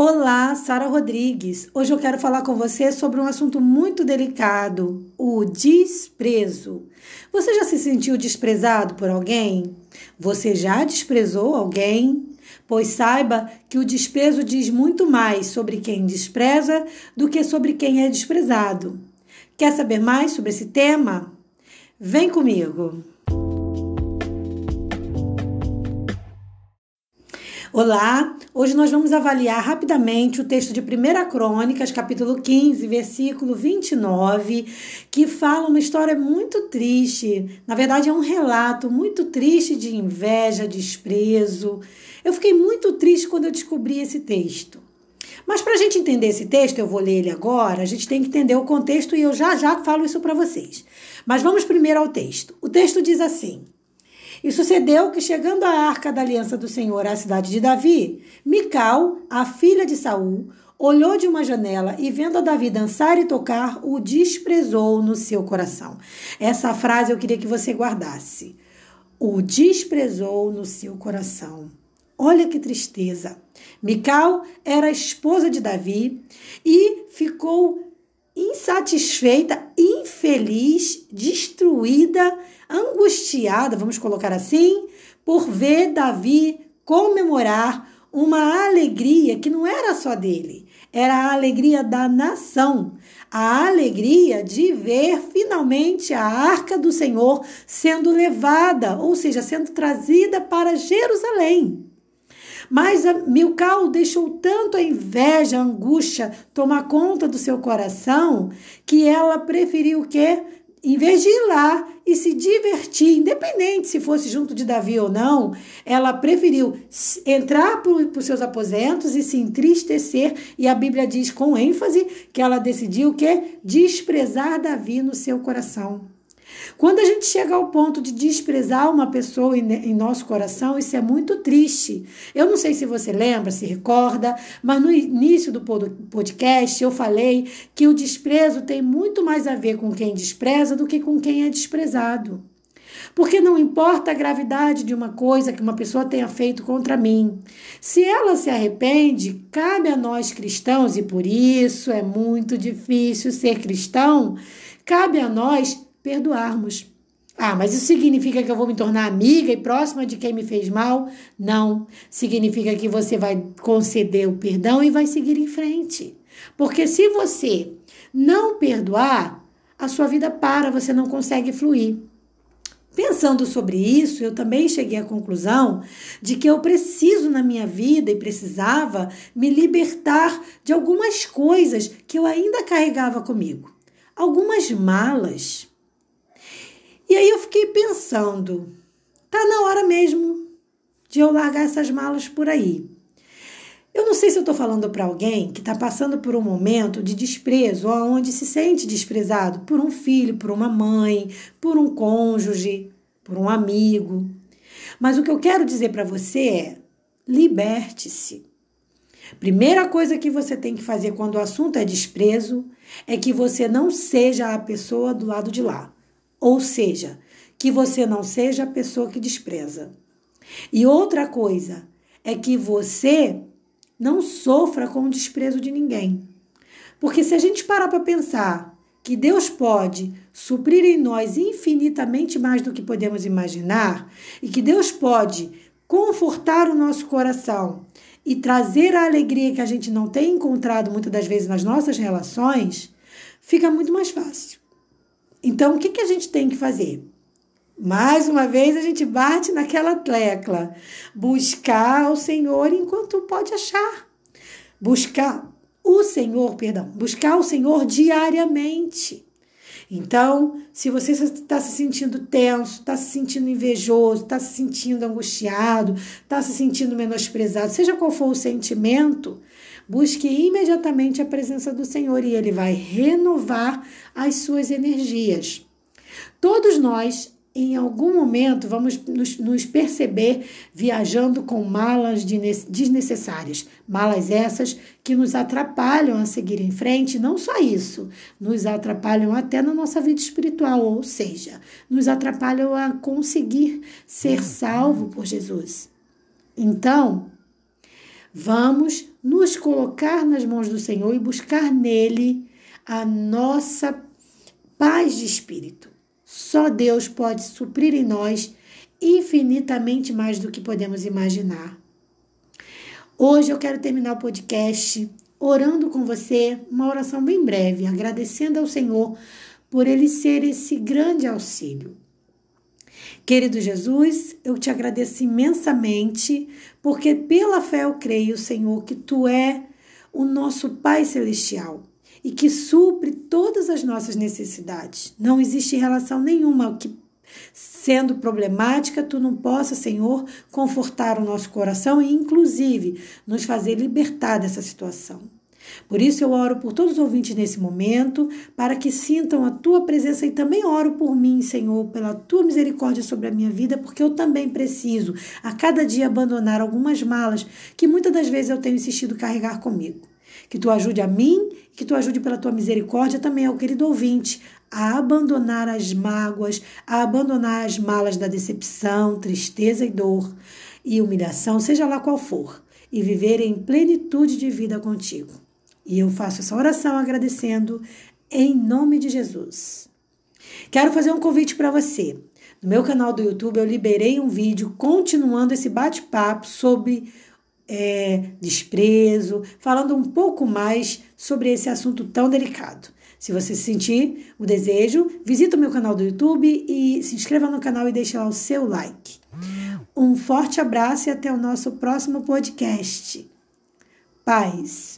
Olá, Sara Rodrigues. Hoje eu quero falar com você sobre um assunto muito delicado, o desprezo. Você já se sentiu desprezado por alguém? Você já desprezou alguém? Pois saiba que o desprezo diz muito mais sobre quem despreza do que sobre quem é desprezado. Quer saber mais sobre esse tema? Vem comigo! Olá, hoje nós vamos avaliar rapidamente o texto de 1 Crônicas, capítulo 15, versículo 29, que fala uma história muito triste. Na verdade, é um relato muito triste de inveja, desprezo. Eu fiquei muito triste quando eu descobri esse texto. Mas para a gente entender esse texto, eu vou ler ele agora, a gente tem que entender o contexto e eu já já falo isso para vocês. Mas vamos primeiro ao texto. O texto diz assim. E sucedeu que, chegando a arca da aliança do Senhor à cidade de Davi, Mical, a filha de Saul, olhou de uma janela e, vendo a Davi dançar e tocar, o desprezou no seu coração. Essa frase eu queria que você guardasse. O desprezou no seu coração. Olha que tristeza. Mical era esposa de Davi e ficou insatisfeita, infeliz, destruída, angustiada, vamos colocar assim, por ver Davi comemorar uma alegria que não era só dele, era a alegria da nação, a alegria de ver finalmente a arca do Senhor sendo levada, ou seja, sendo trazida para Jerusalém. Mas Milcal deixou tanto a inveja, a angústia tomar conta do seu coração que ela preferiu o quê? Em vez de ir lá e se divertir, independente se fosse junto de Davi ou não, ela preferiu entrar para os seus aposentos e se entristecer. E a Bíblia diz com ênfase que ela decidiu o quê? Desprezar Davi no seu coração. Quando a gente chega ao ponto de desprezar uma pessoa em, nosso coração, isso é muito triste. Eu não sei se você lembra, se recorda, mas no início do podcast eu falei que o desprezo tem muito mais a ver com quem despreza do que com quem é desprezado. Porque não importa a gravidade de uma coisa que uma pessoa tenha feito contra mim. Se ela se arrepende, cabe a nós cristãos, e por isso é muito difícil ser cristão, cabe a nós perdoarmos. Ah, mas isso significa que eu vou me tornar amiga e próxima de quem me fez mal? Não. Significa que você vai conceder o perdão e vai seguir em frente. Porque se você não perdoar, a sua vida para, você não consegue fluir. Pensando sobre isso, eu também cheguei à conclusão de que eu preciso na minha vida e precisava me libertar de algumas coisas que eu ainda carregava comigo. Algumas malas e aí eu fiquei pensando, tá na hora mesmo de eu largar essas malas por aí. Eu não sei se eu estou falando para alguém que está passando por um momento de desprezo, onde se sente desprezado por um filho, por uma mãe, por um cônjuge, por um amigo. Mas o que eu quero dizer para você é: liberte-se. Primeira coisa que você tem que fazer quando o assunto é desprezo é que você não seja a pessoa do lado de lá. Ou seja, que você não seja a pessoa que despreza. E outra coisa é que você não sofra com o desprezo de ninguém. Porque se a gente parar para pensar que Deus pode suprir em nós infinitamente mais do que podemos imaginar e que Deus pode confortar o nosso coração e trazer a alegria que a gente não tem encontrado muitas das vezes nas nossas relações, fica muito mais fácil. Então, o que, que a gente tem que fazer? Mais uma vez a gente bate naquela tecla. Buscar o Senhor enquanto pode achar. Buscar o Senhor, perdão, buscar o Senhor diariamente. Então, se você está se sentindo tenso, está se sentindo invejoso, está se sentindo angustiado, está se sentindo menosprezado, seja qual for o sentimento, busque imediatamente a presença do Senhor e ele vai renovar as suas energias. Todos nós em algum momento vamos nos, nos, perceber viajando com malas desnecessárias. Malas essas que nos atrapalham a seguir em frente, não só isso, nos atrapalham até na nossa vida espiritual, ou seja, nos atrapalham a conseguir ser salvo por Jesus. Então, Vamos nos colocar nas mãos do Senhor e buscar nele a nossa paz de espírito. Só Deus pode suprir em nós infinitamente mais do que podemos imaginar. Hoje eu quero terminar o podcast orando com você, uma oração bem breve, agradecendo ao Senhor por ele ser esse grande auxílio. Querido Jesus, eu te agradeço imensamente, porque pela fé eu creio, Senhor, que tu é o nosso Pai Celestial e que supre todas as nossas necessidades. Não existe relação nenhuma que sendo problemática, tu não possa, Senhor, confortar o nosso coração e, inclusive, nos fazer libertar dessa situação. Por isso eu oro por todos os ouvintes nesse momento, para que sintam a tua presença e também oro por mim, Senhor, pela tua misericórdia sobre a minha vida, porque eu também preciso a cada dia abandonar algumas malas que muitas das vezes eu tenho insistido carregar comigo. Que tu ajude a mim, que tu ajude pela tua misericórdia também ao querido ouvinte a abandonar as mágoas, a abandonar as malas da decepção, tristeza e dor e humilhação, seja lá qual for, e viver em plenitude de vida contigo. E eu faço essa oração agradecendo em nome de Jesus. Quero fazer um convite para você. No meu canal do YouTube eu liberei um vídeo continuando esse bate-papo sobre é, desprezo, falando um pouco mais sobre esse assunto tão delicado. Se você sentir o desejo, visita o meu canal do YouTube e se inscreva no canal e deixe lá o seu like. Um forte abraço e até o nosso próximo podcast. Paz.